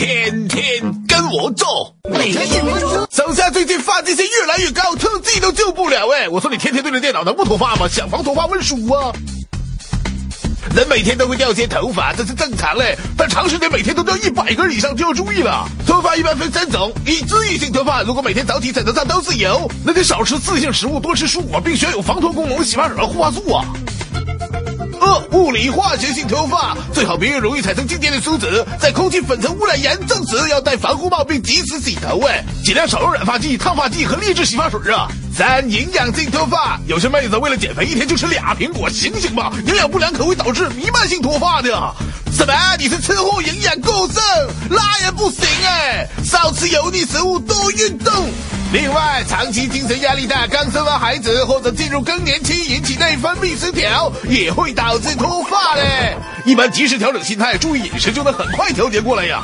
天天跟我做。每天跟我做。手下最近发际线越来越高，特技都救不了哎！我说你天天对着电脑能不脱发吗？想防脱发问书啊！人每天都会掉些头发，这是正常嘞。但长时间每天都掉一百根以上就要注意了。脱发一般分三种：一、脂溢性脱发，如果每天早起枕头上都是油，那得少吃刺激性食物，多吃蔬果，并选有防脱功能的洗发水和护发素啊。物理化学性脱发，最好别用容易产生静电的梳子，在空气粉尘污染严重时要戴防护帽并及时洗头喂，尽量少用染发剂、烫发剂和劣质洗发水啊。三、营养性脱发，有些妹子为了减肥，一天就吃俩苹果，醒醒吧！营养不良可会导致弥漫性脱发的。什么？你是吃货，营养过剩，那也不行哎！少吃油腻食物，多运动。另外，长期精神压力大，刚生完孩子或者进入更年期，引起内分泌失调，也会导致脱发嘞。一般及时调整心态，注意饮食，就能很快调节过来呀。